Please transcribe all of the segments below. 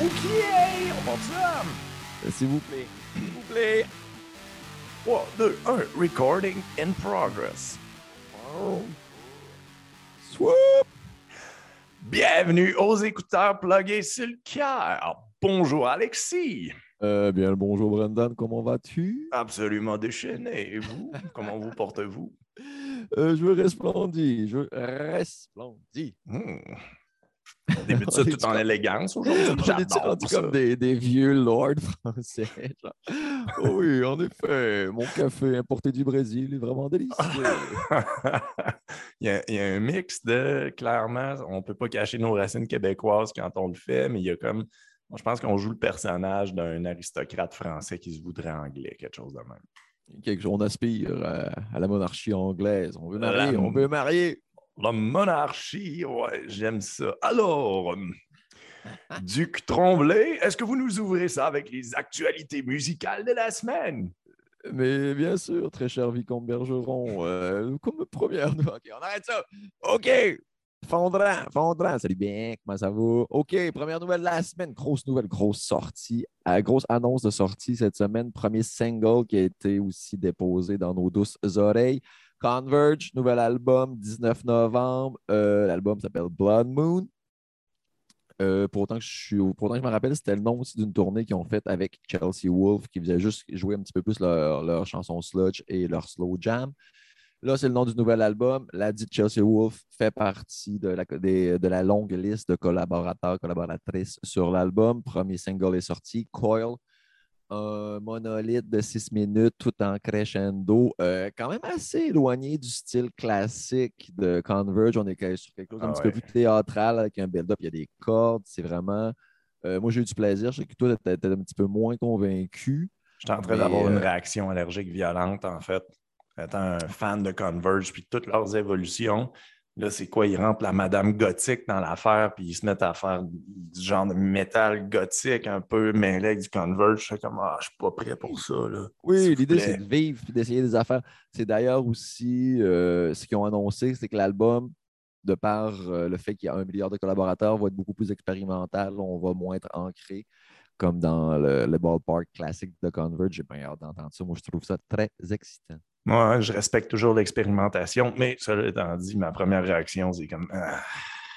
OK, on ça. S'il vous plaît. S'il vous plaît. 3, 2, 1, recording in progress. Swoop! Bienvenue aux écouteurs plugués sur le cœur. Bonjour Alexis. Euh, bien bonjour Brendan, comment vas-tu? Absolument déchaîné. Et vous, comment vous portez-vous? Euh, je veux resplendir, je veux resplendir. On débute ça tout en élégance aujourd'hui. On est comme des, des vieux lords français. genre. Oui, en effet, mon café importé du Brésil est vraiment délicieux. il, y a, il y a un mix de, clairement, on ne peut pas cacher nos racines québécoises quand on le fait, mais il y a comme, moi, je pense qu'on joue le personnage d'un aristocrate français qui se voudrait anglais, quelque chose de même. Quelque chose, on aspire à, à la monarchie anglaise. On veut La- marier, on veut marier. La monarchie, ouais, j'aime ça. Alors, euh, Duc Tremblay, est-ce que vous nous ouvrez ça avec les actualités musicales de la semaine? Mais bien sûr, très cher Vicomte Bergeron, euh, comme première. OK, on arrête ça. OK. Fondran, Fondran, salut bien, comment ça va? OK, première nouvelle de la semaine. Grosse nouvelle, grosse sortie. Euh, grosse annonce de sortie cette semaine. Premier single qui a été aussi déposé dans nos douces oreilles. Converge, nouvel album, 19 novembre. Euh, L'album s'appelle Blood Moon. Euh, pour, autant que je me rappelle, c'était le nom aussi d'une tournée qu'ils ont faite avec Chelsea Wolf, qui faisait juste jouer un petit peu plus leur, chanson sludge et leur slow jam. Là, c'est le nom du nouvel album. La dite Chelsea Wolf fait partie de la, de la longue liste de collaborateurs, collaboratrices sur l'album. Premier single est sorti, Coil. Un monolithe de 6 minutes tout en crescendo. Euh, quand même assez éloigné du style classique de Converge. On est sur quelque chose un Ah petit peu plus théâtral avec un build-up. Il y a des cordes. C'est vraiment. euh, moi, j'ai eu du plaisir. Je sais que toi, tu étais un petit peu moins convaincu. J'étais en train d'avoir une euh, réaction allergique violente, en fait. Étant un fan de Converge, puis toutes leurs évolutions. Là, c'est quoi? Ils rentrent la madame gothique dans l'affaire, puis ils se mettent à faire du genre de métal gothique un peu mêlé avec du Converge. Je suis comme, ah, je suis pas prêt pour ça, là. Oui, l'idée, c'est de vivre et d'essayer des affaires. C'est d'ailleurs aussi euh, ce qu'ils ont annoncé, c'est que l'album, de par euh, le fait qu'il y a un milliard de collaborateurs, va être beaucoup plus expérimental. On va moins être ancré comme dans le, le ballpark classique de Converge. J'ai bien hâte d'entendre ça. Moi, je trouve ça très excitant. Moi, je respecte toujours l'expérimentation, mais cela étant dit, ma première réaction, c'est comme Ah,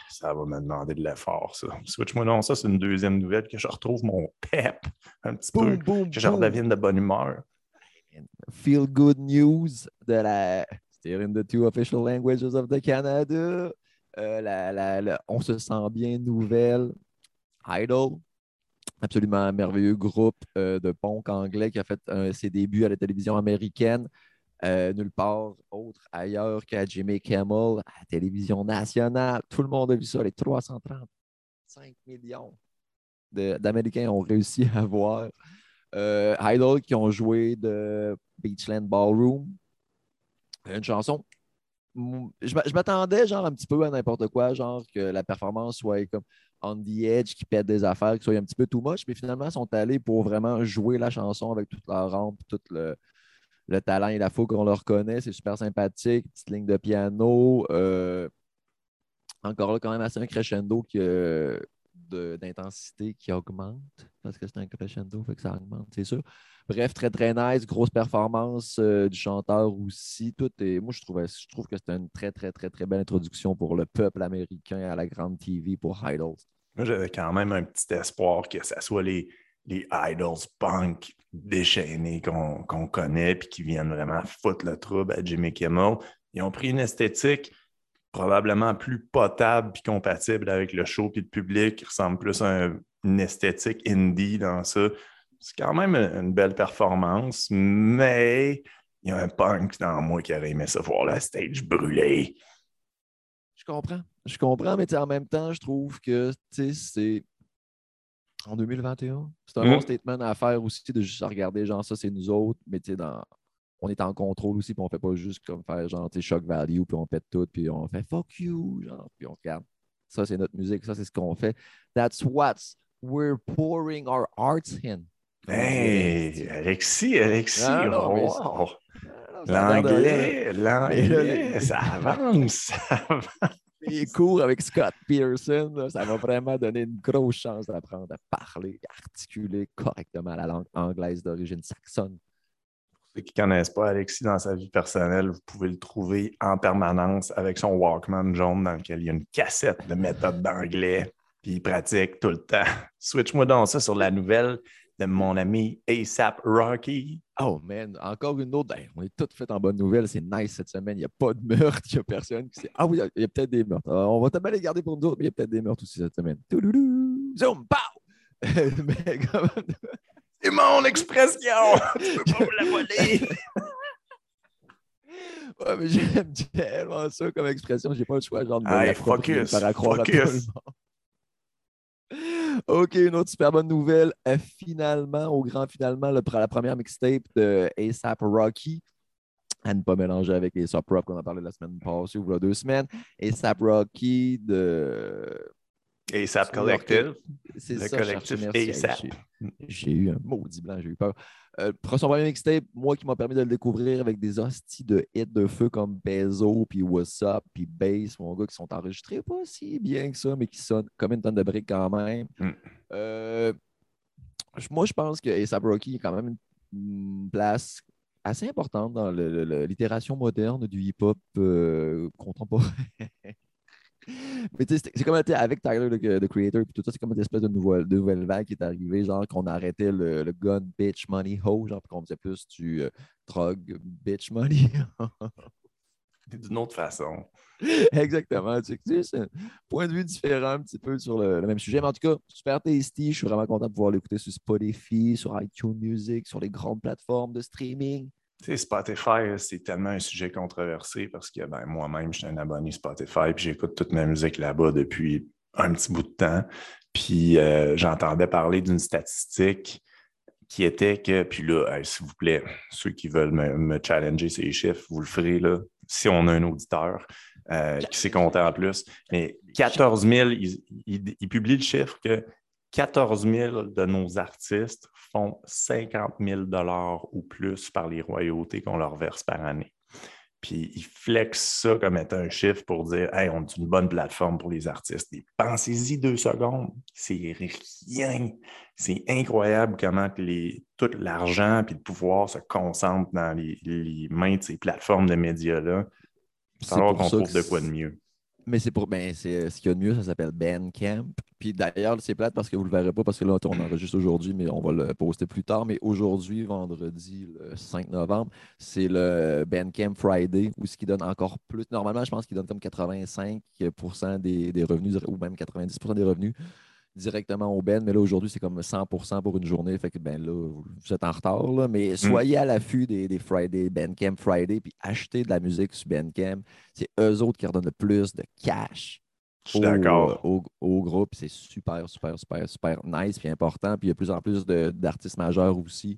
ça va me demander de l'effort, ça. Switch-moi non, ça, c'est une deuxième nouvelle que je retrouve mon pep un petit Boum, peu, boum, que je redevienne de bonne humeur. Feel good news de la. Still in the two official languages of the Canada. Euh, la- la- la- on se sent bien nouvelle. Idol. Absolument un merveilleux groupe euh, de punk anglais qui a fait euh, ses débuts à la télévision américaine. Euh, nulle part autre ailleurs qu'à Jimmy Kimmel, à la télévision nationale. Tout le monde a vu ça, les 335 millions d'Américains ont réussi à voir. Euh, Idol qui ont joué de Beachland Ballroom. Une chanson. je m'attendais genre un petit peu à n'importe quoi, genre que la performance soit comme on the edge, qui pète des affaires, qui soit un petit peu too much, mais finalement, ils sont allés pour vraiment jouer la chanson avec toute leur rampe, tout le, le talent et la fougue qu'on leur connaît. C'est super sympathique, petite ligne de piano. euh, encore là, quand même assez un crescendo qui, d'intensité qui augmente, parce que c'est un crescendo, fait que ça augmente, c'est sûr. Bref, très très nice, grosse performance euh, du chanteur aussi. Tout est, moi, je, trouvais, je trouve que c'était une très très très très belle introduction pour le peuple américain à la grande TV pour Idols. Moi, j'avais quand même un petit espoir que ça soit les, les idols punk déchaînés qu'on connaît puis qui viennent vraiment foutre le trouble à Jimmy Kimmel. Ils ont pris une esthétique probablement plus potable puis compatible avec le show puis le public, qui ressemble plus à un- une esthétique indie dans ça. C'est quand même une belle performance, mais il y a un punk dans moi qui aurait aimé ça voir la stage brûler. Je comprends. Je comprends, mais en même temps, je trouve que c'est en 2021. C'est un Mm. bon statement à faire aussi de juste regarder, genre, ça, c'est nous autres, mais tu sais, dans... on est en contrôle aussi, puis on fait pas juste comme faire, genre, tu sais, shock value, puis on pète tout, puis on fait fuck you, genre, puis on regarde. Ça, c'est notre musique, ça, c'est ce qu'on fait. That's what we're pouring our arts in. Hey, Alexis, Alexis, Ah, non, mais wow. L'anglais, l'anglais, ça avance, ça avance. Les cours avec Scott Pearson, là, ça va vraiment donner une grosse chance d'apprendre à parler, articuler correctement la langue anglaise d'origine saxonne. Pour ceux qui ne connaissent pas Alexis dans sa vie personnelle, vous pouvez le trouver en permanence avec son Walkman jaune dans lequel il y a une cassette de méthode d'anglais, puis il pratique tout le temps. Switch-moi dans ça sur la nouvelle de mon ami ASAP Rocky. Oh man, encore une autre. Hey, on est toutes faites en bonne nouvelle. C'est nice cette semaine. Il n'y a pas de meurtre. Il n'y a personne qui sait. Ah oui, il y a, peut-être des meurtres. On va tellement les garder pour nous autres, mais il y a peut-être des meurtres aussi cette semaine. Touloulou, zoom, pow! mais comme... C'est mon expression! tu peux pas me la voler! ouais, mais j'aime tellement ça comme expression. J'ai pas le choix, genre, de hey, focus, faire croire focus. à tout le monde. OK, une autre super bonne nouvelle. Euh, finalement, au grand finalement, le, la première mixtape de ASAP Rocky, à ne pas mélanger avec les Rock qu'on a parlé la semaine passée ou il y a deux semaines. ASAP Rocky de. ASAP Collective. C'est Le ça, collectif. ASAP. J'ai- eu un maudit blanc, j'ai eu peur. Euh, son premier mixtape, moi qui m'a permis de le découvrir avec des hosties de hits de feu comme Bezo, puis What's Up, puis Bass, mon gars, qui sont enregistrés pas si bien que ça, mais qui sonnent comme une tonne de briques quand même. Mm. Euh, moi, je pense que A$AP Rocky est quand même une, une place assez importante dans le- le- le- l'itération moderne du hip-hop euh, contemporain. Mais tu sais, c'est comme avec Tyler, le, le creator, puis tout ça, c'est comme une espèce de nouvelle, de nouvelle vague qui est arrivée, genre qu'on arrêtait le, le gun, bitch, money, ho, genre, qu'on faisait plus du euh, drug, bitch, money. D'une autre façon. Exactement. Tu sais, c'est un point de vue différent un petit peu sur le, le même sujet. Mais en tout cas, super tasty. Je suis vraiment content de pouvoir l'écouter sur Spotify, sur iTunes Music, sur les grandes plateformes de streaming. Tu sais, Spotify, c'est tellement un sujet controversé parce que ben, moi-même, je suis un abonné Spotify, puis j'écoute toute ma musique là-bas depuis un petit bout de temps. Puis euh, j'entendais parler d'une statistique qui était que, puis là, hey, s'il vous plaît, ceux qui veulent me, me challenger ces chiffres, vous le ferez là, si on a un auditeur euh, qui s'est compté en plus. Mais 14 000, ils il, il publient le chiffre que 14 000 de nos artistes font 50 000 ou plus par les royautés qu'on leur verse par année. Puis ils flexent ça comme étant un chiffre pour dire Hey, on est une bonne plateforme pour les artistes. Et pensez-y deux secondes, c'est rien. C'est incroyable comment les, tout l'argent et le pouvoir se concentrent dans les, les mains de ces plateformes de médias-là. Il C'est pour qu'on trouve de quoi de mieux. Mais c'est pour. Ben, c'est ce qu'il y a de mieux, ça s'appelle Bandcamp. Puis d'ailleurs, c'est plate parce que vous ne le verrez pas parce que là, on enregistre aujourd'hui, mais on va le poster plus tard. Mais aujourd'hui, vendredi, le 5 novembre, c'est le Bandcamp Friday où ce qui donne encore plus. Normalement, je pense qu'il donne comme 85% des, des revenus ou même 90% des revenus directement au Ben, mais là aujourd'hui, c'est comme 100% pour une journée. Fait que ben là, vous êtes en retard, là, mais soyez à l'affût des, des Friday, Bandcamp Friday, puis achetez de la musique sur Bandcamp. C'est eux autres qui redonnent le plus de cash Je suis au, d'accord. au, au groupe. C'est super, super, super, super nice puis important. Puis il y a de plus en plus d'artistes majeurs aussi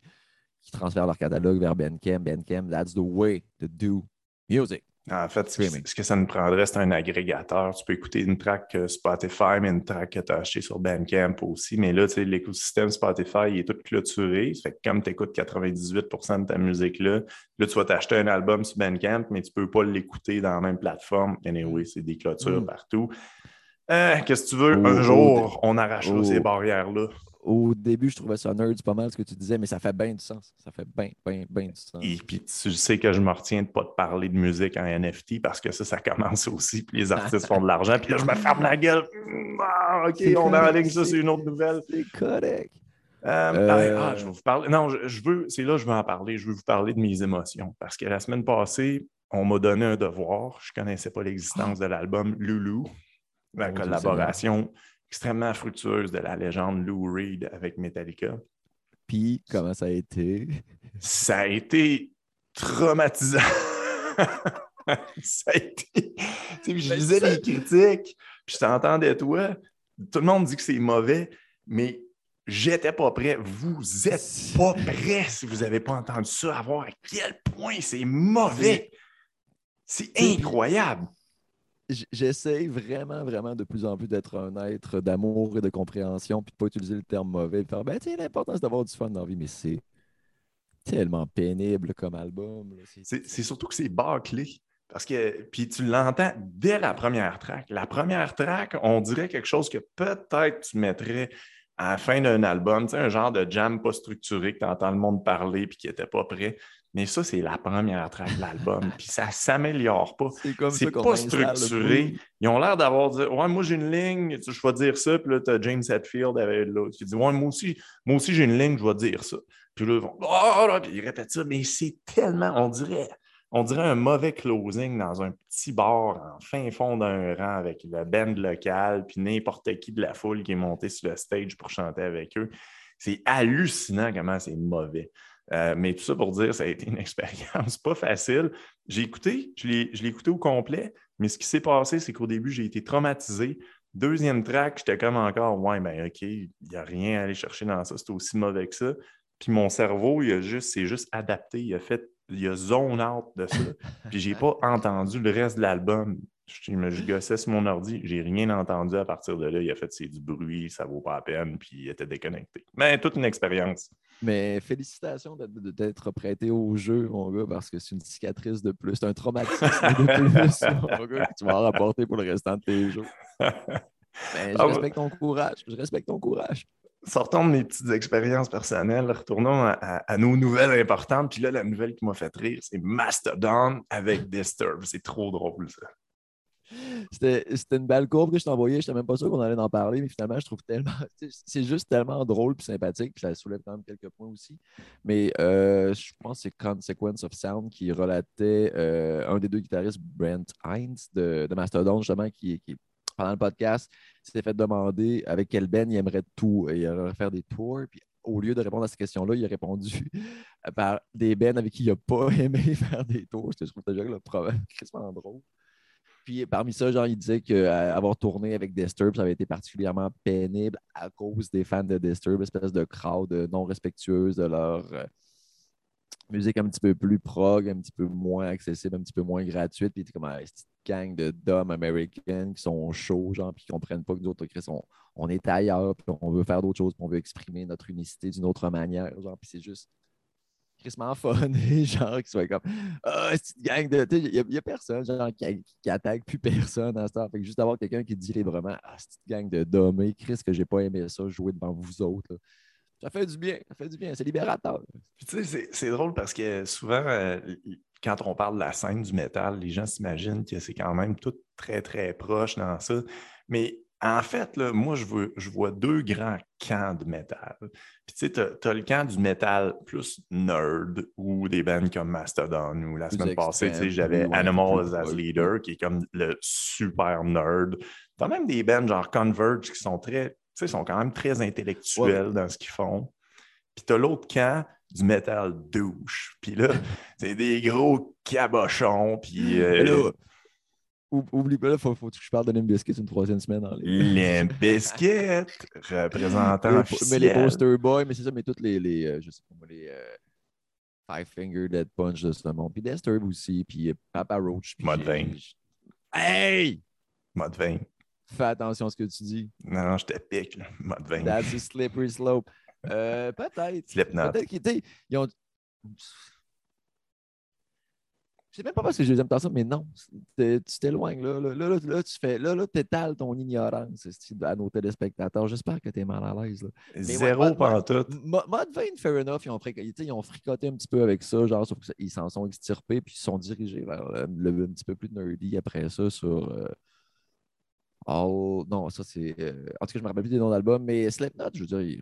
qui transfèrent leur catalogue vers Bandcamp. Bandcamp, that's the way to do music. En fait, ce que- ça nous prendrait, c'est un agrégateur. Tu peux écouter une track euh, Spotify, mais une track que tu as achetée sur Bandcamp aussi. Mais là, tu sais, l'écosystème Spotify il est tout clôturé. Ça fait que comme tu écoutes 98% de ta musique là, là, tu vas t'acheter un album sur Bandcamp, mais tu ne peux pas l'écouter dans la même plateforme. Anyway, c'est des clôtures Mm. partout. Euh, Qu'est-ce que tu veux? Oh, un oh, jour, on arrachera oh. ces barrières-là. Au début, je trouvais ça nerd pas mal ce que tu disais, mais ça fait bien du sens. Ça fait bien, bien, bien du sens. Et puis tu sais que je me retiens de ne pas te parler de musique en NFT parce que ça, ça commence aussi. Puis les artistes font de l'argent. Puis là, je me ferme la gueule. Ah, OK, on correct, enligne ça, c'est- une autre nouvelle. C'est correct. Euh, Euh, ah, je vais vous parler. Non, je, je veux, c'est là que je veux en parler. Je veux vous parler de mes émotions. Parce que la semaine passée, on m'a donné un devoir. Je ne connaissais pas l'existence de l'album Loulou, la collaboration extrêmement fructueuse de la légende Lou Reed avec Metallica. Puis, comment ça a été? Ça a été traumatisant. ça a été. Tu sais, je Ben, lisais les critiques, puis je t'entendais toi. Tout le monde dit que c'est mauvais, mais j'étais pas prêt. Vous êtes pas prêt si vous n'avez pas entendu ça, à voir à quel point c'est mauvais. C'est incroyable. J- J'essaye vraiment, vraiment de plus en plus d'être un être d'amour et de compréhension, puis de pas utiliser le terme mauvais, de faire, ben, tu sais, l'important, c'est d'avoir du fun dans la vie, mais c'est tellement pénible comme album. c'est surtout que c'est bâclé. Parce que, puis tu l'entends dès la première track. La première track, on dirait quelque chose que peut-être tu mettrais à la fin d'un album, tu sais, un genre de jam pas structuré que tu entends le monde parler puis qui n'était pas prêt. Mais ça, c'est la première track de l'album. puis ça ne s'améliore pas. C'est comme ça pas structuré. Ils ont l'air d'avoir dit Ouais, moi j'ai une ligne, je vais dire ça. Puis là, tu as James Hetfield avec l'autre qui dit Ouais, moi aussi, moi aussi j'ai une ligne, je vais dire ça. Puis là, ils vont Oh, là, puis ils répètent ça. Mais c'est tellement, on dirait, on dirait un mauvais closing dans un petit bar en fin fond d'un rang avec le band local, puis n'importe qui de la foule qui est monté sur le stage pour chanter avec eux. C'est hallucinant comment c'est mauvais. Euh, mais tout ça pour dire, ça a été une expérience pas facile. J'ai écouté, je l'ai écouté au complet, mais ce qui s'est passé, c'est qu'au début, j'ai été traumatisé. Deuxième track, j'étais comme encore, ouais, ben OK, il n'y a rien à aller chercher dans ça, c'est aussi mauvais que ça. Puis mon cerveau, il a juste, c'est juste adapté, il a fait, il a zone out de ça. Puis j'ai pas entendu le reste de l'album. Je, me- je gossais sur mon ordi, j'ai rien entendu à partir de là. Il a fait c'est du bruit, ça vaut pas la peine, puis il était déconnecté. Mais toute une expérience. Mais félicitations d'être prêté au jeu, mon gars, parce que c'est une cicatrice de plus. C'est un traumatisme de plus, mon gars, que tu vas en rapporter pour le restant de tes jours. Mais je Ah, respecte ton courage. Je respecte ton courage. Sortons de mes petites expériences personnelles, retournons à, à- à nos nouvelles importantes. Puis là, la nouvelle qui m'a fait rire, c'est Mastodon avec Disturb. C'est trop drôle, ça. C'était une belle courbe que je t'ai envoyée. Je n'étais même pas sûr qu'on allait en parler, mais finalement, je trouve tellement. C'est juste tellement drôle et sympathique, puis ça soulève quand même quelques points aussi. Mais euh, je pense que c'est Consequence of Sound qui relatait euh, un des deux guitaristes, Brent Hines, de, de Mastodon, justement, qui, qui, pendant le podcast, s'était fait demander avec quel band il aimerait tout. Il aimerait faire des tours. Puis au lieu de répondre à cette question-là, il a répondu par des bands avec qui il n'a pas aimé faire des tours. Je trouve déjà le problème drôle. Puis parmi ça, genre, il disait qu'avoir tourné avec Disturb, ça avait été particulièrement pénible à cause des fans de Disturb, espèce de crowd non respectueuse de leur euh, musique un petit peu plus prog, un petit peu moins accessible, un petit peu moins gratuite. Puis il comme ah, cette gang de dumb américains qui sont chauds, genre, puis qui comprennent pas que d'autres, Chris, on, on est ailleurs, puis on veut faire d'autres choses, puis on veut exprimer notre unicité d'une autre manière, genre, puis c'est juste crissement funny, genre, qui soit comme Ah, cette gang de. Il n'y a, personne, genre, qui, attaque plus personne à ce temps. Fait que juste avoir quelqu'un qui dit librement Ah, cette gang de dommés, Chris, que j'ai pas aimé ça, jouer devant vous autres. Ça fait du bien, ça fait du bien, c'est libérateur. Tu sais, c'est- c'est drôle parce que souvent, euh, quand on parle de la scène du métal, les gens s'imaginent que c'est quand même tout très, très proche dans ça. Mais en fait, là, moi, je, veux- je vois deux grands camps de métal. Puis tu sais, tu as, le camp du métal plus nerd ou des bands comme Mastodon ou la semaine passée, tu sais, j'avais ouais, Animals as. Leader qui est comme le super nerd. Tu as même des bands genre Converge qui sont très, tu sais, sont quand même très intellectuels dans ce qu'ils font. Puis t'as l'autre camp du métal douche. Puis là, c'est des gros cabochons. Puis euh, oublie pas, il faut, faut que je parle de Limp Bizkit une troisième semaine en ligne. Limp Bizkit, représentant Les- officiel. mais les poster boys, mais c'est ça, mais toutes les, les euh, je sais pas moi, les euh, Five Finger Dead Punch de ce monde, puis Disturb aussi, puis euh, Papa Roach. j'ai- Hey! Mode 20. Fais attention à ce que tu dis. Non, non, je te pique. là. 20. That's a slippery slope. Euh, peut-être. Slipknot. Peut-être qu'ils ont. Je sais même pas parce que je les aime tant ça, mais non. Tu t'éloignes là. Là, là, là, tu fais. Là, là, t'étales ton ignorance à nos téléspectateurs. J'espère que t'es mal à l'aise. là. Zéro ouais, pantoute. Mo- Mode 20, fair enough, ils ont, tu ils fricoté un petit peu avec ça, genre, sauf qu'ils s'en sont extirpés, puis ils se sont dirigés vers le, le- un petit peu plus nerdy après ça sur. euh, All- Non, ça c'est. euh, En tout cas, je me rappelle plus des noms d'albums, mais Slipknot, je veux dire,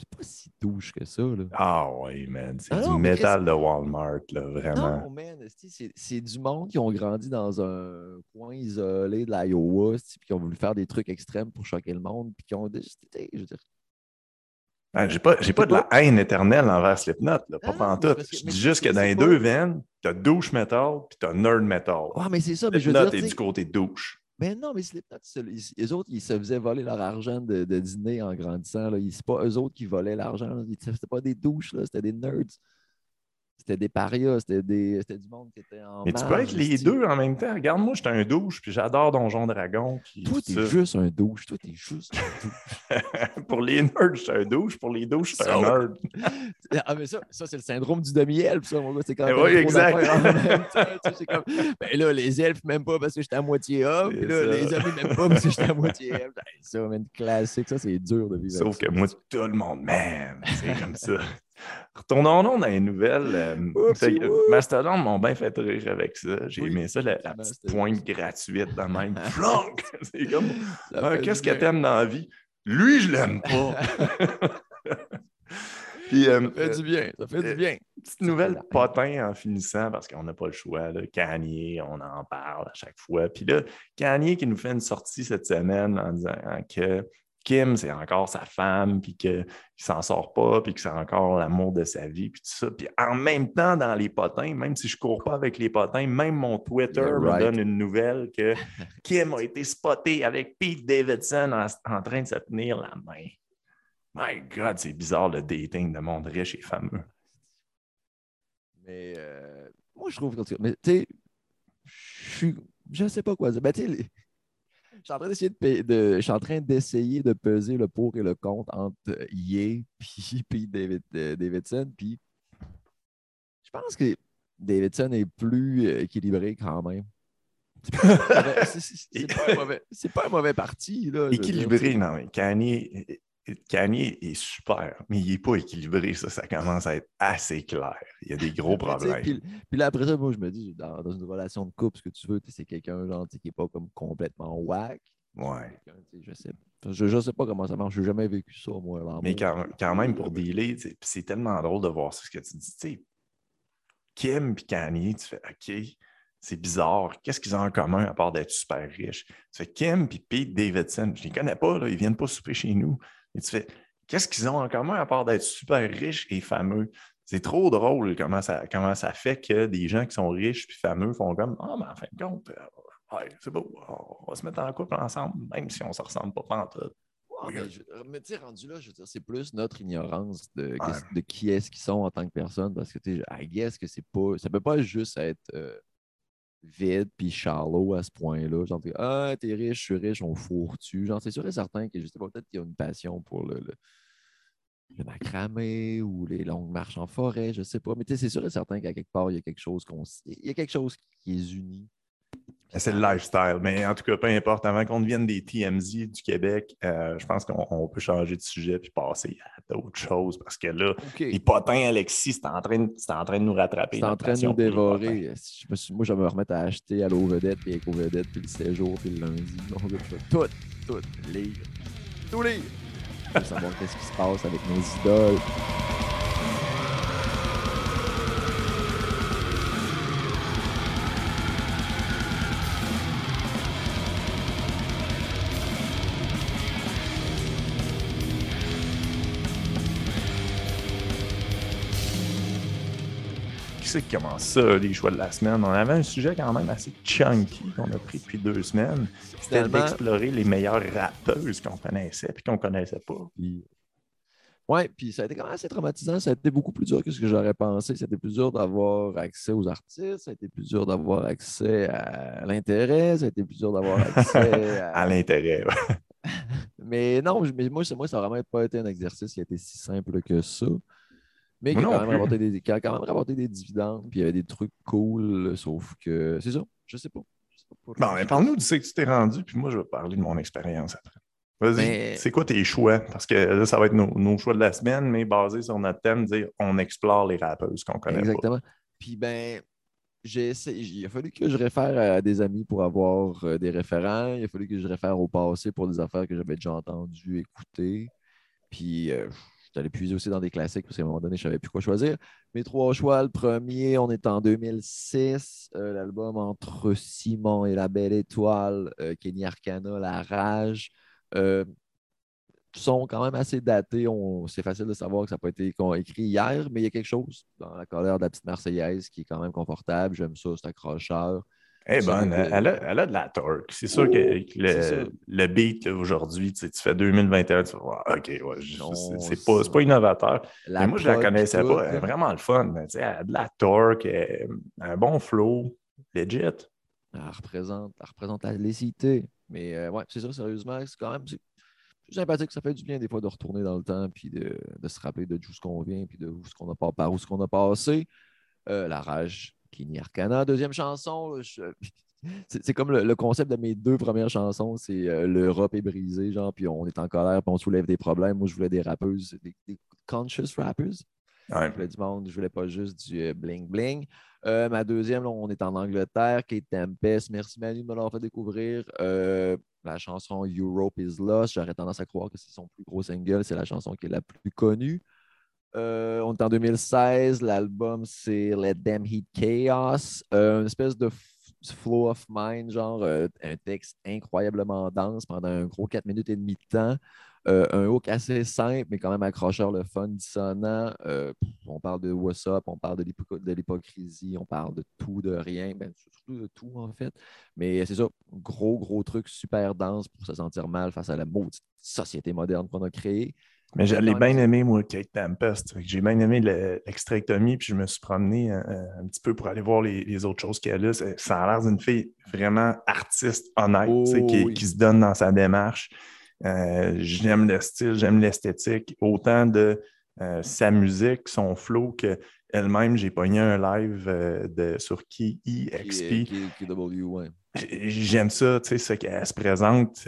c'est pas si douche que ça. Là. Ah oui, man. C'est Ah du non, métal de Walmart, là, vraiment. Non, man, c'est c'est du monde qui ont grandi dans un coin isolé de l'Iowa, puis qui ont voulu faire des trucs extrêmes pour choquer le monde, puis qui ont dit, je veux dire, Ah, J'ai pas, j'ai pas de la haine éternelle envers Slipknot, là, pas parce que- Je dis juste que dans les pas- deux veines, t'as douche metal puis t'as nerd metal. ouais, mais c'est ça, mais je veux Slipknot dire, est du côté douche. Mais non, mais Slipknot, les autres, ils se faisaient voler leur argent de, dîner en grandissant. Ils- C'est pas eux autres qui volaient l'argent. C'était pas des douches, c'était des nerds. C'était des parias, c'était des- c'était du monde qui était en Mais tu peux être les deux en même temps. Regarde, moi, j'étais un douche, puis j'adore Donjon Dragon. Puis Toi, tout t'es ça. juste un douche. Toi, t'es juste un douche. pour les nerds, j'étais un douche. Pour les douches, j'étais un nerd. Ah, mais ça, ça c'est le syndrome du demi-elfe, ça, mon gars. C'est quand Eh t'as oui, exact. même c'est comme, ben là, les elfes, même pas parce que j'étais à moitié homme. Puis là, ça. les hommes, même pas parce que j'étais à moitié elfe. Hey, Ça, classique. Ça, c'est dur de vivre Sauf que ça. moi, tout le monde, man, c'est comme ça. Retournons donc dans les nouvelles. euh, Oups. Mastodon m'ont bien fait rire avec ça. J'ai Oui, aimé ça, la, la petite pointe gratuite de même. C'est comme, Ah, qu'est-ce que t'aimes dans la vie? Lui, je l'aime pas. Puis, euh, Ça fait du bien. Ça fait euh, du bien. Petite nouvelle potin en finissant, parce qu'on n'a pas le choix. Là. Kanye, on en parle à chaque fois. Puis là, Kanye qui nous fait une sortie cette semaine en disant que Kim, c'est encore sa femme, puis qu'il ne s'en sort pas, puis que c'est encore l'amour de sa vie, puis tout ça. Puis en même temps, dans les potins, même si je ne cours pas avec les potins, même mon Twitter You're me right. donne une nouvelle que Kim a été spoté avec Pete Davidson en, en train de se tenir la main. My God, c'est bizarre le dating de monde riche et fameux. Mais euh, moi, je trouve que. Mais tu sais, je suis. Je sais pas quoi dire. Ben, tu sais, les- je suis en train d'essayer de, Je suis en train d'essayer de peser le pour et le contre entre euh, Ye puis David, euh, Davidson. Puis je pense que Davidson est plus euh, équilibré quand même. C'est pas pas pas un mauvais parti. Là, Équilibré, non, Kanye, Kanye est super, mais il n'est pas équilibré. Ça, ça commence à être assez clair. Il y a des gros problèmes. Puis, puis là, après ça, moi, je me dis, dans, dans une relation de couple, ce que tu veux, c'est quelqu'un genre, qui n'est pas comme complètement whack. Ouais. Je sais, je, je sais pas comment ça marche. Je n'ai jamais vécu ça, moi. Mais quand, quand même, pour dealer, c'est tellement drôle de voir ça, ce que tu dis. Kim et Kanye, tu fais OK, c'est bizarre. Qu'est-ce qu'ils ont en commun à part d'être super riches? Tu fais Kim et Pete Davidson, je ne les connais pas, là, ils ne viennent pas souper chez nous. Mais tu fais Qu'est-ce qu'ils ont en commun à part d'être super riches et fameux? C'est trop drôle comment ça, comment ça fait que des gens qui sont riches et fameux font comme Ah, mais en fin de compte, euh, ouais, c'est beau, on va se mettre en couple ensemble, même si on ne se ressemble pas pantoute. Ouais, mais tu sais, rendu là, je veux dire, c'est plus notre ignorance de, Ouais. qu'est-ce- de qui est-ce qu'ils sont en tant que personne. Parce que, tu sais, I guess que c'est pas. Ça peut pas juste être euh, vide puis shallow à ce point-là. Genre, t'es, ah, t'es riche, je suis riche, on fourre-tu. Genre, c'est sûr et certain que, je sais pas, peut-être qu'il y a une passion pour le, le, macramé ou les longues marches en forêt, je sais pas. Mais c'est sûr et certain qu'à quelque part, il y a quelque chose qu'on. Il y a quelque chose qui les unit. C'est le lifestyle. Mais en tout cas, peu importe, avant qu'on devienne des TMZ du Québec, euh, je pense qu'on on peut changer de sujet puis passer à d'autres choses parce que là, les potins, Alexis, c'est en, train de- en train de nous rattraper. C'est en train de nous dévorer. Je me suis- moi, je vais me remettre à acheter à l'eau vedette, puis éco vedette, puis le séjour, puis le lundi. Je vais tout, tout lire. Tout lire. Pour savoir qu'est-ce qui se passe avec nos idoles. C'est qui commence ça, les choix de la semaine? On avait un sujet quand même assez chunky qu'on a pris depuis deux semaines. C'était d'explorer les meilleures rappeuses qu'on connaissait puis qu'on connaissait pas. Puis... Ouais, puis ça a été quand même assez traumatisant. Ça a été beaucoup plus dur que ce que j'aurais pensé. Ça a été plus dur d'avoir accès aux artistes. Ça a été plus dur d'avoir accès à l'intérêt. Ça a été plus dur d'avoir accès à... À l'intérêt. ouais. Mais non, mais moi, moi, ça n'a vraiment pas été un exercice qui a été si simple que ça. Mais qui a, quand même rapporté des, qui a quand même rapporté des dividendes, puis il y avait des trucs cool, sauf que c'est ça, je sais pas. Je sais pas. Bon, mais parle-nous de ce que tu t'es rendu, puis moi, je vais parler de mon expérience après. Vas-y, Mais- c'est quoi tes choix? Parce que là, ça va être nos, nos choix de la semaine, mais basé sur notre thème, dire on explore les rappeuses qu'on connaît Exactement. Puis ben, j'ai essayé, il a fallu que je réfère à des amis pour avoir euh, des référents. Il a fallu que je réfère au passé pour des affaires que j'avais déjà entendues, écoutées. Puis euh, allé puiser aussi dans des classiques parce qu'à un moment donné, je savais plus quoi choisir. Mes trois choix, le premier, on est en 2006. euh, L'album entre Simon et la Belle Étoile, euh, Kenny Arcana, La Rage. euh, sont quand même assez datés. C'est facile de savoir que ça n'a pas été écrit hier, mais il y a quelque chose dans la colère de la petite Marseillaise qui est quand même confortable. J'aime ça, c'est accrocheur. Eh ben, elle, a, elle, a, de la torque. C'est sûr que le, le, beat aujourd'hui, tu, fais 2021, tu vas OK, ouais, c'est pas, pas, innovateur. Mais moi, je la connaissais pas. Elle est vraiment le fun. Mais, elle a de la torque, un bon flow, legit. Elle représente, elle représente la licité. Mais euh, ouais, c'est ça, sérieusement, c'est quand même sympathique. Ça fait du bien des fois de retourner dans le temps puis de, de se rappeler de d'où ce qu'on vient puis de où ce qu'on a pas par où ce qu'on a passé. Euh, la rage Kini Arcana. Deuxième chanson, c'est comme le, concept de mes deux premières chansons, c'est euh, l'Europe est brisée, genre, puis on est en colère, puis on soulève des problèmes. Moi, je voulais des rappeuses, des, conscious rappers. Je voulais du monde, je voulais pas juste du bling-bling. ma deuxième, on est en Angleterre, Kate Tempest. Merci Manu de me l'avoir fait découvrir la chanson Europe is Lost. J'aurais tendance à croire que c'est son plus gros single. C'est la chanson qui est la plus connue. Euh, on est en 2016. L'album, c'est Let Them Heat Chaos. Euh, une espèce de flow of mind, genre euh, un texte incroyablement dense pendant un gros 4 minutes et demi de temps. Un hook assez simple, mais quand même accrocheur, le fun, dissonant. On parle de what's up, on parle de l'hypocrisie, on parle de tout, de rien, ben, surtout de tout en fait. Mais c'est ça, gros, gros truc super dense pour se sentir mal face à la maudite société moderne qu'on a créée. Mais j'allais bien aimé, moi, Kate Tempest. J'ai bien aimé l'extractomie, puis je me suis promené un, petit peu pour aller voir les, autres choses qu'elle a. Ça a l'air d'une fille vraiment artiste, honnête, oh qui, qui, se donne dans sa démarche. Euh, j'aime le style, j'aime l'esthétique, autant de euh, sa musique, son flow, qu'elle-même, j'ai pogné un live euh, de, sur KEXP. J'aime ça, tu sais, ce qu'elle se présente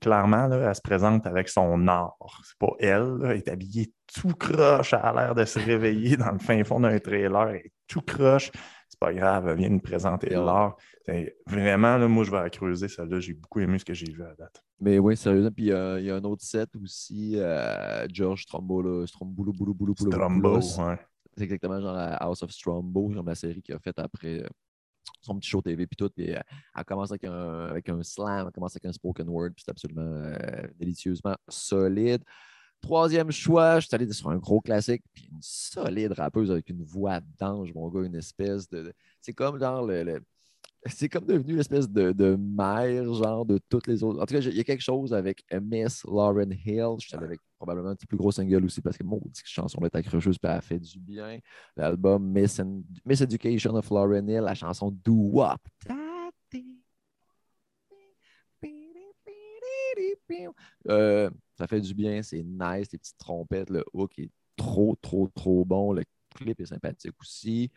clairement, là, elle se présente avec son art. C'est pas elle, elle est habillée tout croche, elle a l'air de se réveiller dans le fin fond d'un trailer, elle est tout croche c'est pas grave, elle vient nous présenter l'art. Vraiment, là, moi, je vais la creuser, celle-là. J'ai beaucoup aimé ce que j'ai vu à date. Mais oui, sérieusement. Puis euh, il y a un autre set aussi, euh, George Strombolo, Strombolo, Boulou, Boulou, Boulou. Strombo, ouais. C'est exactement genre la House of Strombo, comme la série qu'il a faite après euh, son petit show TV puis tout. Puis elle commence avec un, avec un slam, elle commence avec un spoken word, puis c'est absolument délicieusement solide. Troisième choix, je suis allé sur un gros classique, puis une solide rappeuse avec une voix d'ange, mon gars, une espèce de. C'est comme genre le. C'est comme devenu l'espèce de, de, mère, genre, de toutes les autres. En tout cas, il y a quelque chose avec Miss Lauren Hill. Je suis avec probablement un petit plus gros single aussi parce que mon cette chanson-là est accrocheuse puis elle fait du bien. L'album Miss, Miss, Education of Lauren Hill, la chanson Do Wop. Euh, ça fait du bien, c'est nice, les petites trompettes, le hook est trop, trop, trop bon. Le clip est sympathique aussi.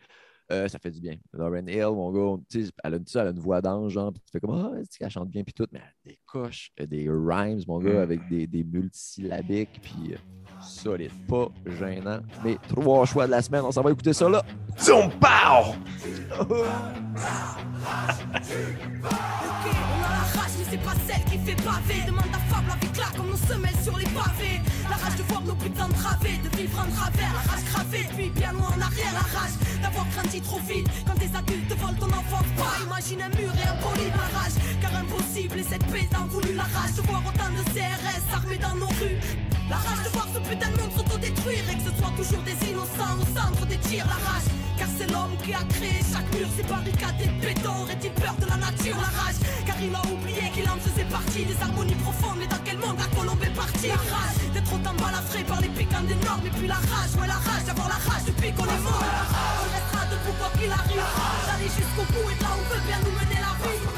Euh, ça fait du bien. Lauren Hill, mon gars, elle a, elle a une voix d'ange, genre, tu fais comme Ah, elle chante bien, puis tout, mais elle des coches, des rhymes, mon gars, avec des, des multisyllabiques, puis euh, solide, pas gênant. Mais trois choix de la semaine, on s'en va écouter ça là. Zoom pow! c'est pas celle qui fait. Demande la vie claque comme nos semelles sur les pavés. La rage de voir nos buts entravés, de vivre en travers, la rage gravée, puis bien loin en arrière, la rage d'avoir grandi trop vite. Quand des adultes volent ton enfant, pas imagine un mur et un poli la. Car impossible et cette paix voulu la rage de voir autant de CRS armés dans nos rues. La rage de voir ce putain de monde s'autodétruire et que ce soit toujours des innocents au centre des tirs, la rage. Car c'est l'homme qui a créé chaque mur, ces barricades et béton. Aurait-il peur de la nature, la rage? Car il a oublié qu'il en faisait partie des harmonies profondes. Mais dans quel monde la colombe est partie? La rage d'être autant balafré par les piquants des normes. Et puis la rage, ouais, la rage d'avoir la rage depuis qu'on est mort. On restera debout quoi qu'il arrive. D'aller jusqu'au bout et là où veut bien nous mener la vie.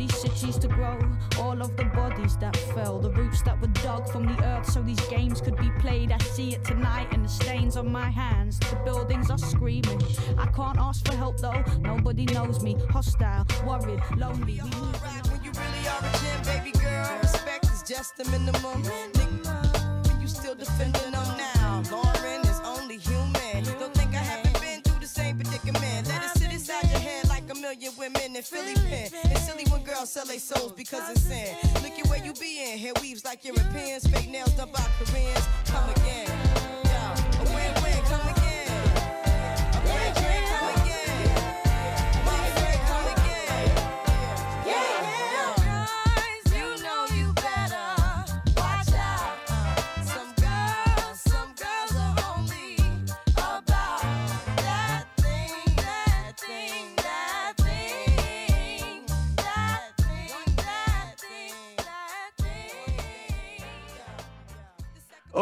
these cities to grow. All of the bodies that fell, the roots that were dug from the earth so these games could be played. I see it tonight in the stains on my hands. The buildings are screaming. I can't ask for help though, nobody knows me. Hostile, worried, lonely. We move when you really are a gem, baby girl. Respect is just the minimum. Nigga, when you still defending them now. Lauren is only human. Don't think I haven't been through the same predicament. Let it sit inside your head like a million women in Philly pen. It's silly girls sell their souls because it's sin. Look at where you be in. Hair weaves like Europeans. Fake nails done by Koreans. Come again.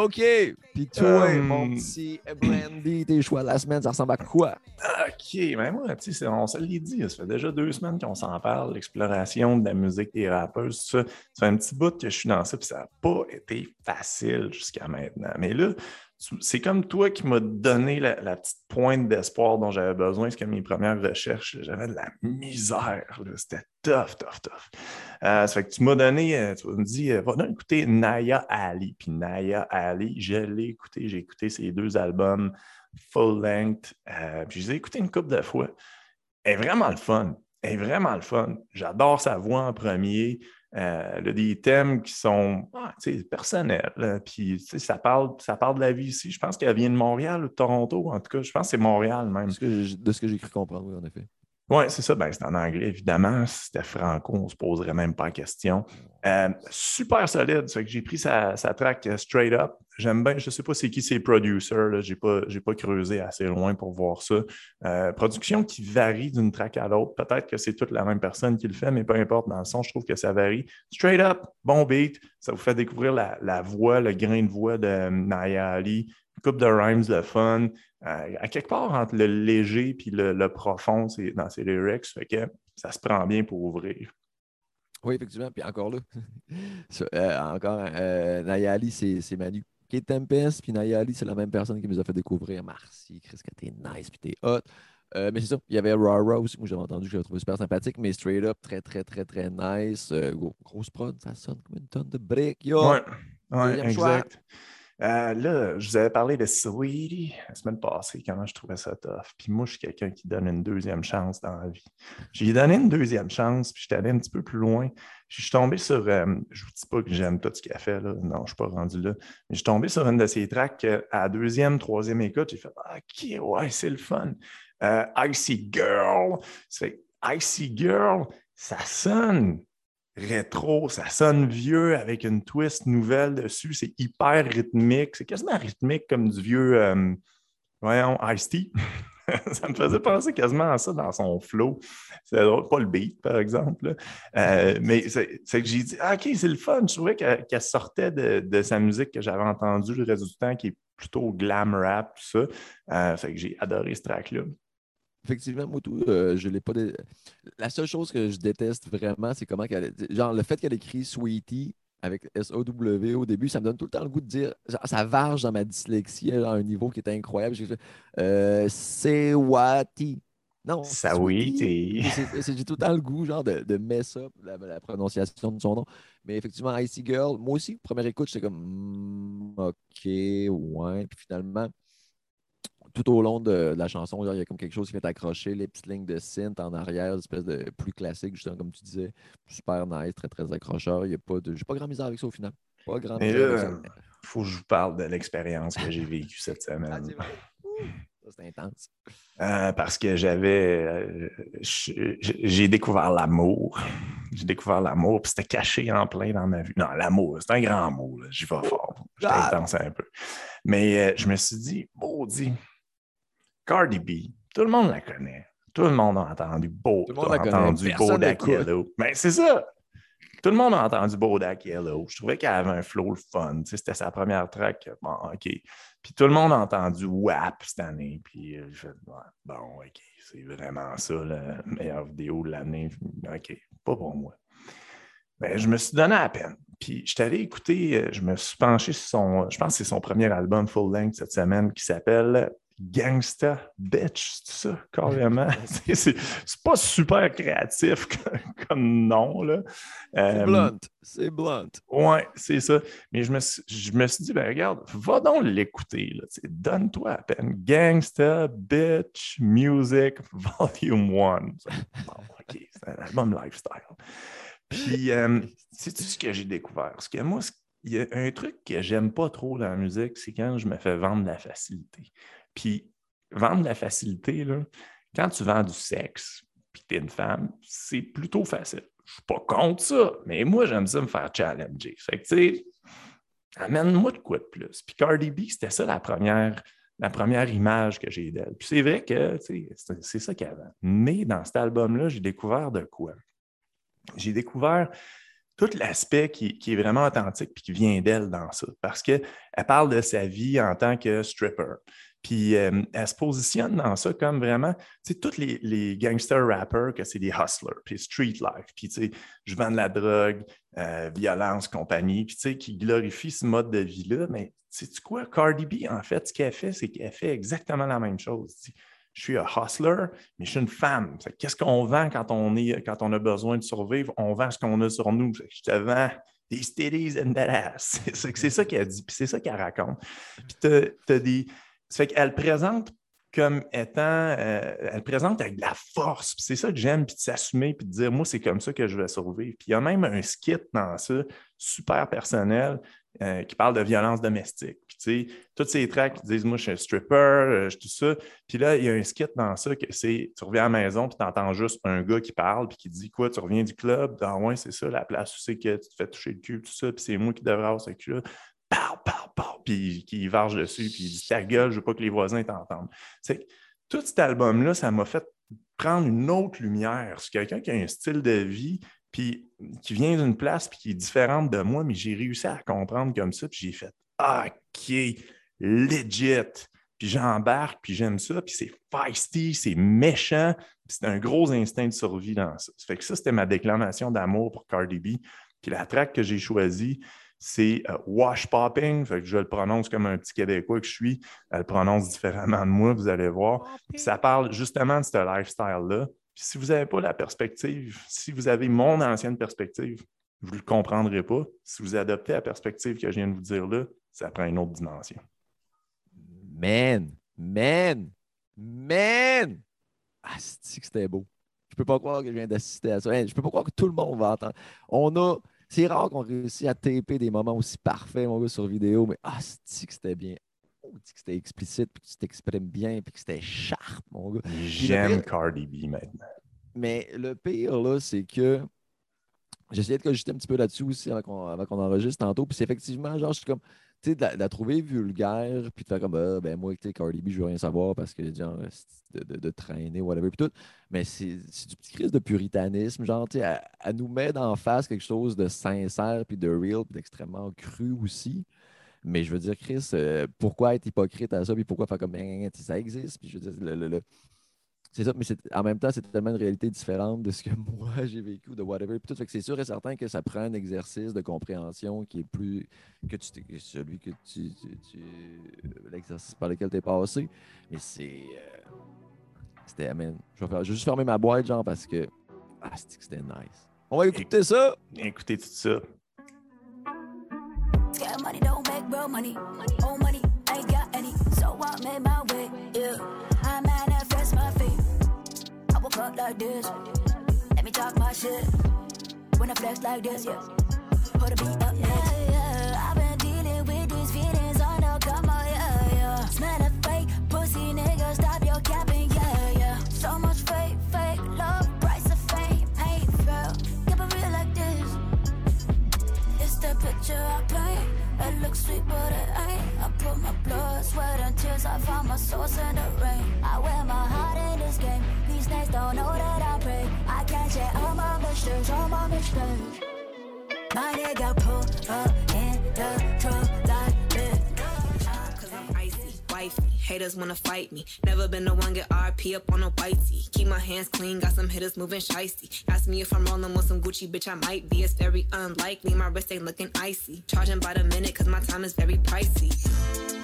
OK. Puis toi, Euh, mon petit Brandy, tes choix de la semaine, ça ressemble à quoi? OK, mais moi, tu sais, c'est- on se l'est dit, ça fait déjà deux semaines qu'on s'en parle, l'exploration de la musique des rappeurs, tout ça. Ça fait un petit bout que je suis dans ça, puis ça n'a pas été facile jusqu'à maintenant. Mais là, c'est comme toi qui m'as donné la, petite pointe d'espoir dont j'avais besoin, parce que mes premières recherches, j'avais de la misère, c'était tough, tough, tough. Euh, ça fait que tu m'as donné, euh, tu me dis, euh, va donc écouter Naya Ali. Puis Naya Ali, je l'ai écouté, j'ai écouté ses deux albums full length. euh, puis je les ai écoutés une couple de fois. Elle est vraiment le fun. Elle est vraiment le fun. J'adore sa voix en premier. Euh, des thèmes qui sont personnels. Puis ça parle, ça parle de la vie ici. Je pense qu'elle vient de Montréal ou de Toronto. En tout cas, je pense que c'est Montréal même. De ce que j'ai cru comprendre, oui, en effet. Oui, c'est ça. Ben, c'est en anglais, évidemment. Si c'était franco, on ne se poserait même pas la question. Euh, super solide. Fait que j'ai pris sa, sa track euh, straight up. J'aime bien, je ne sais pas c'est qui ses producers. Je n'ai pas, pas creusé assez loin pour voir ça. Euh, production qui varie d'une track à l'autre. Peut-être que c'est toute la même personne qui le fait, mais peu importe. Dans le son, je trouve que ça varie. Straight up, bon beat. Ça vous fait découvrir la, la voix, le grain de voix de Naya Ali. Une couple de rhymes, de fun. À quelque part entre le léger et le, le profond c'est, dans ses lyrics, fait que ça se prend bien pour ouvrir. Oui, effectivement. Puis encore là, euh, encore, euh, Nayali, c'est Manu. Kate Tempest, puis Nayali, c'est la même personne qui nous a fait découvrir Marcy, Chris, que t'es nice, puis t'es hot. Euh, mais c'est ça, il y avait Rara aussi, que j'avais entendu, que j'avais trouvé super sympathique, mais straight up, très, très, très, très nice. Gros- grosse prod, ça sonne comme une tonne de briques. Yo! Ouais, choix. Euh, là, je vous avais parlé de Sweetie la semaine passée, comment je trouvais ça tough. Puis moi, je suis quelqu'un qui donne une deuxième chance dans la vie. J'ai donné une deuxième chance, puis je suis allé un petit peu plus loin. Je suis tombé sur. euh, je vous dis pas que j'aime tout ce qu'il a fait, là. Non, je suis pas rendu là. Mais je suis tombé sur une de ses tracks à deuxième, troisième écoute. J'ai fait Ah, OK, ouais, c'est le fun. Euh, Icy Girl. C'est Icy Girl, ça sonne rétro, ça sonne vieux avec une twist nouvelle dessus. C'est hyper rythmique. C'est quasiment rythmique comme du vieux, euh, voyons, Ice-T. ça me faisait penser quasiment à ça dans son flow. C'est pas le beat, par exemple. Euh, mais c'est que j'ai dit, ah, OK, c'est le fun. Je trouvais qu'elle sortait de, de sa musique que j'avais entendue le reste du temps, qui est plutôt glam rap, tout ça. Euh, fait que j'ai adoré ce track-là. Effectivement, moi, tout, euh, je l'ai pas. dé- La seule chose que je déteste vraiment, c'est comment qu'elle. Genre, le fait qu'elle écrit Sweetie avec S-O-W au début, ça me donne tout le temps le goût de dire. genre, ça varge dans ma dyslexie à un niveau qui est incroyable. Euh, C'est Wati. Non. Sweetie. J'ai tout le temps le goût, genre, de, de mess up la, la prononciation de son nom. Mais effectivement, Icy Girl, moi aussi, première écoute, j'étais comme, Hmm, OK, ouais. Puis finalement, tout au long de, de la chanson, il y a comme quelque chose qui fait accrocher, les petites lignes de synth en arrière, une espèce de plus classique, justement, comme tu disais. Super nice, très, très accrocheur. Il y a pas de. J'ai pas grand misère avec ça au final. Pas grand Mais misère là, avec ça. Il faut que je vous parle de l'expérience que j'ai vécue cette Ah, semaine. c'est intense. Euh, parce que j'avais. euh, j'ai découvert l'amour. J'ai découvert l'amour, puis c'était caché en plein dans ma vie. Non, l'amour, c'est un grand mot. là. J'y vais fort. J'étais Ah! intense un peu. Mais euh, je me suis dit, maudit, Cardi B, tout le monde la connaît. Tout le monde a entendu Beau, Tout le monde connaît. entendu Bodak. Yellow. Mais c'est ça! Tout le monde a entendu Bodak Yellow. Je trouvais qu'elle avait un flow le fun. Tu sais, C'était sa première track. Bon, OK. Puis tout le monde a entendu WAP cette année. Puis euh, bon, OK, c'est vraiment ça, la meilleure vidéo de l'année. OK, pas pour moi. Ben, je me suis donné à peine. Puis je suis allé écouter, euh, je me suis penché sur son, je pense que c'est son premier album full length cette semaine qui s'appelle Gangsta Bitch, c'est ça, carrément. c'est, pas super créatif comme, nom, là. C'est Euh, blunt. C'est blunt. Ouais, c'est ça. Mais je me, suis- je me suis dit, ben regarde, va donc l'écouter. Donne-toi à peine. Gangsta, Bitch, Music, Volume 1. Bon, OK, c'est un album lifestyle. Puis, euh, c'est tout ce que j'ai découvert? Parce que moi, il y a un truc que j'aime pas trop dans la musique, c'est quand je me fais vendre la facilité. Puis, vendre la facilité, quand tu vends du sexe, puis tu es une femme, c'est plutôt facile. Je suis pas contre ça, mais moi, j'aime ça me faire challenger. Fait que, tu sais, amène-moi de quoi de plus. Puis Cardi B, c'était ça la première, la première image que j'ai d'elle. Puis c'est vrai que, c'est- ça qu'avant. Mais dans cet album-là, j'ai découvert de quoi? J'ai découvert tout l'aspect qui, qui est vraiment authentique puis qui vient d'elle dans ça. Parce qu'elle parle de sa vie en tant que stripper. Puis euh, elle se positionne dans ça comme vraiment, tu sais, tous les, les gangster rappers, que c'est des hustlers, puis street life, puis tu sais, je vends de la drogue, euh, violence, compagnie, puis tu sais, qui glorifient ce mode de vie-là. Mais sais-tu quoi? Cardi B, en fait, ce qu'elle fait, c'est qu'elle fait exactement la même chose. Je suis un hustler, mais je suis une femme. Qu'est-ce qu'on vend quand on, est, quand on a besoin de survivre? On vend ce qu'on a sur nous. Je te vends des titties and that ass. C'est ça- qu'elle dit, puis c'est ça qu'elle raconte. Puis t'as- t'as des... Ça fait qu'elle présente comme étant, euh, elle présente avec de la force. C'est ça que j'aime, puis de s'assumer, puis de dire, moi, c'est comme ça que je vais survivre. Puis il y a même un skit dans ça, super personnel, euh, qui parle de violence domestique. Puis tu sais, toutes ces tracks qui disent, moi, je suis un stripper, euh, je tout ça. Puis là, il y a un skit dans ça que c'est, tu reviens à la maison, puis tu entends juste un gars qui parle, puis qui dit, quoi, tu reviens du club? Ah ouais, c'est ça, la place où c'est que tu te fais toucher le cul, tout ça, puis c'est moi qui devrais avoir ce cul-là. Puis qui varge dessus, puis il dit, ta gueule, je veux pas que les voisins t'entendent. C'est tout cet album-là, ça m'a fait prendre une autre lumière sur quelqu'un qui a un style de vie, puis qui vient d'une place, puis qui est différente de moi, mais j'ai réussi à comprendre comme ça, puis j'ai fait OK, legit. Puis j'embarque, puis j'aime ça, puis c'est feisty, c'est méchant, puis c'est un gros instinct de survie dans ça. Ça fait que ça, c'était ma déclamation d'amour pour Cardi B. Puis la track que j'ai choisie, c'est euh, Wash Popping, fait que je le prononce comme un petit Québécois que je suis. Elle le prononce différemment de moi, vous allez voir. Puis ça parle justement de ce lifestyle-là. Puis si vous n'avez pas la perspective, si vous avez mon ancienne perspective, vous ne le comprendrez pas. Si vous adoptez la perspective que je viens de vous dire là, ça prend une autre dimension. Man, man, man! Ah, c'est que c'était beau. Je peux pas croire que je viens d'assister à ça. Je peux pas croire que tout le monde va entendre. On a. C'est rare qu'on réussisse à taper des moments aussi parfaits, mon gars, sur vidéo, mais ah, c'est que c'était bien. Oh, que c'était explicite, puis que tu t'exprimes bien, puis que c'était sharp, mon gars. J'aime Cardi B maintenant. Mais le pire, là, c'est que j'essayais de cogiter un petit peu là-dessus aussi avant qu'on avant qu'on enregistre tantôt. Puis c'est effectivement, genre, je suis comme, de, la- trouver vulgaire, puis de faire comme, ah, ben moi, tu sais, Cardi B, je veux rien savoir parce que, genre, de, de, de traîner, whatever, puis tout. Mais c'est du petit crise de puritanisme, genre, tu sais, elle, nous met d'en face quelque chose de sincère, puis de real, puis d'extrêmement cru aussi. Mais je veux dire, Chris, euh, pourquoi être hypocrite à ça, puis pourquoi faire comme, Ben, ça existe, puis je veux dire, le, c'est ça, mais c'est- en même temps, c'est tellement une réalité différente de ce que moi j'ai vécu, de whatever. Puis tout, fait que c'est sûr et certain que ça prend un exercice de compréhension qui est plus que tu t'es- que celui que tu, tu- tu- l'exercice par lequel tu es passé. Mais c'est. euh, c'était, amen. Je vais, faire- je vais juste fermer ma boîte, genre, parce que. Ah, c'était nice. On va écouter ça. Écoutez tout ça. Scared money don't make real money. Old money, ain't got any. So I made my way. Yeah, Up like this. Let me talk my shit. When I flex like this, yeah. Put a beat up next. Yeah, yeah. I've been dealing with these feelings on the come on, yeah, yeah. Smell of fake pussy, nigga. Stop your capping, yeah, yeah. So much fake, fake love, price of fame, ain't fair. Keep it real like this. It's the picture I paint. It looks sweet, but it ain't. I put my blood, sweat, and tears. I found my source in the rain. I wear my heart in this game. Snakes don't know that I pray. I can't share all my mistakes, all my mistakes. My nigga pull up in the truck I'm icy, wifey. Haters wanna fight me. Never been the one get RP up on a whitey. Keep my hands clean, got some hitters moving shicey. Ask me if I'm rolling with some Gucci, bitch, I might be. It's very unlikely, my wrist ain't looking icy. Charging by the minute, cause my time is very pricey.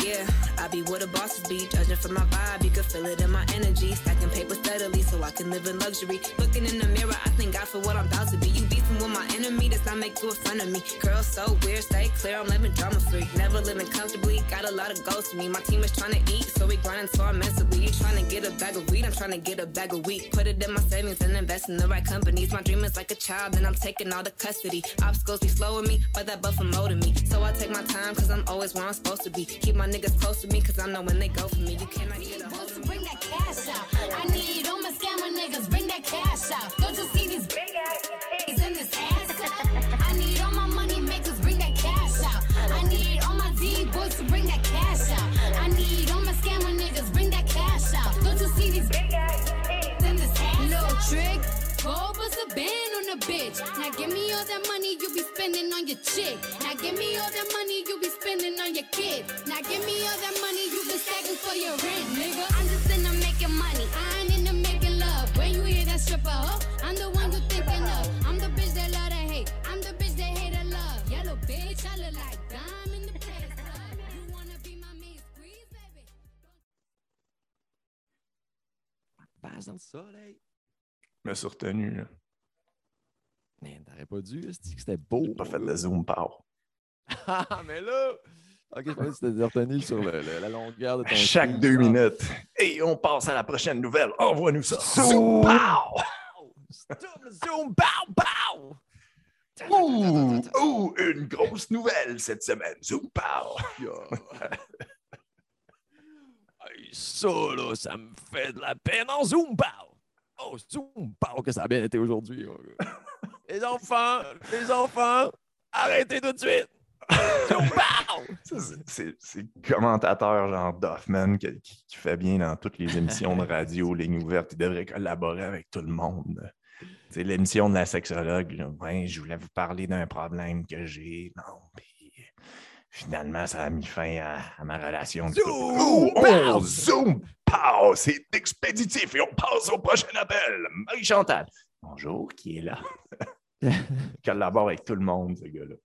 Yeah, I be where the bosses be. Judging from my vibe, you can feel it in my energy. Stacking paper steadily so I can live in luxury. Looking in the mirror, I thank God for what I'm about to be. You beefing with my enemy, does not make you a friend of me. Girl, so weird, stay clear, I'm living drama free. Never living comfortably, got a lot of goals to me. My team is trying to eat, so we grinding so immensely. You trying to get a bag of weed, I'm trying to get a bag of wheat. Put it in my savings and invest in the right companies. My dream is like a child, and I'm taking all the custody. Obstacles be slowing me, but that buffer molding me. So I take my time, cause I'm always where I'm supposed to be. Keep my niggas close to me, cause I know when they go for me. You cannot get a hold of me. Bring that cash out. I need all my scammer niggas. Bring that cash out. Don't you cash out. I need all my scammer niggas. Bring that cash out. Don't you see these big ass in this Little trick. Go bust a band on a bitch. Now give me all that money you be spending on your chick. Now give me all that money you be spending on your kid. Now give me all that money you been stacking for your rent, nigga. I'm just in there Passe dans le soleil. Je me suis retenu. là. Man, t'aurais pas dû, c'était beau. J'ai pas fait de zoom power. Ah, mais là! Ok, je pensais que c'était retenu sur le- le- la longueur de ton. Chaque deux minutes. Et on passe à la prochaine nouvelle. Envoie-nous ça. Zoom pow! Zoom! Pow! Pow! Ouh, ouh, une grosse nouvelle cette semaine. Zoom pow! Ça, là, ça me fait de la peine en Zoom Pow! Oh, Zoom Pow, que ça a bien été aujourd'hui. les enfants, les enfants, arrêtez tout de suite! Zoom Pow! Ça, c'est- commentateur genre Duffman qui, fait bien dans toutes les émissions de radio, Ligne ouverte. Il devrait collaborer avec tout le monde. C'est l'émission de la sexologue. là. Ouais, je voulais vous parler d'un problème que j'ai. Non, puis finalement, ça a mis fin à, à ma relation. Zoom Oh, zoom pow! C'est expéditif et on passe au prochain appel. Marie-Chantal. Bonjour, qui est là? Collabore avec tout le monde, ce gars-là.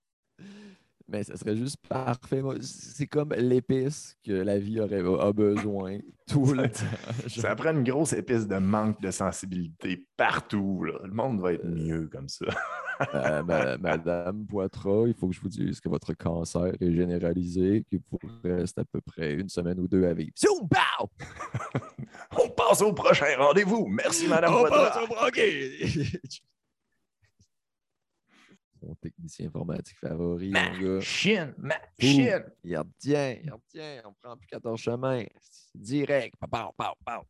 Mais ça serait juste parfait. C'est comme l'épice que la vie aurait, a besoin tout le temps. Ça prend une grosse épice de manque de sensibilité partout. là. Le monde va être mieux comme ça. euh, ma- Madame Poitras, il faut que je vous dise que votre cancer est généralisé, qu'il vous reste à peu près une semaine ou deux à vivre. On passe au prochain rendez-vous. Merci, Madame On Poitras. passe au OK. Mon technicien informatique favori, mon gars. Machine, machine. Il retient, il retient. On prend plus 14 chemins. C'est Direct. Pow, pow, pow.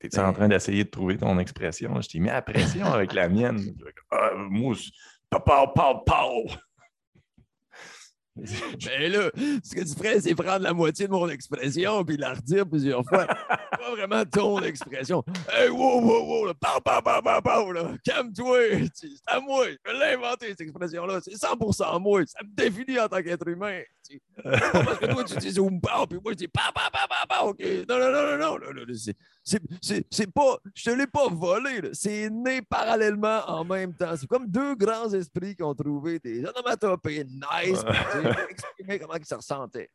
T'es-tu en train d'essayer de trouver ton expression? Je t'ai mis à la pression avec la mienne. Ah, c'est- Pow, pow, pow. Ben là, ce que tu ferais, c'est prendre la moitié de mon expression puis la redire plusieurs fois. pas vraiment ton expression. Hey, wow, wow, wow, là, pow, pow, pow, pow, là. Calme-toi. C'est à moi. Je l'ai inventé, cette expression-là. C'est 100% moi. Ça me définit en tant qu'être humain. Parce que toi, tu dis zoom, pow, puis moi, je dis pow, pow, pow, pow, pow. OK. Non, non, non, non, non. C'est- pas. Je te l'ai pas volé. C'est né parallèlement en même temps. C'est comme deux grands esprits qui ont trouvé des onomatopées nice. Ouais. exprimer comment ils se ressentaient.